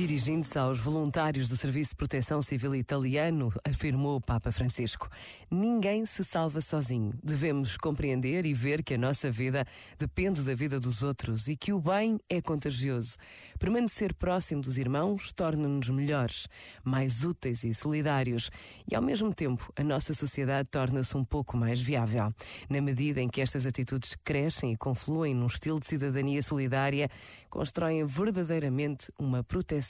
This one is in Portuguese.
Dirigindo-se aos voluntários do Serviço de Proteção Civil italiano, afirmou o Papa Francisco: Ninguém se salva sozinho. Devemos compreender e ver que a nossa vida depende da vida dos outros e que o bem é contagioso. Permanecer próximo dos irmãos torna-nos melhores, mais úteis e solidários, e ao mesmo tempo a nossa sociedade torna-se um pouco mais viável. Na medida em que estas atitudes crescem e confluem num estilo de cidadania solidária, constroem verdadeiramente uma proteção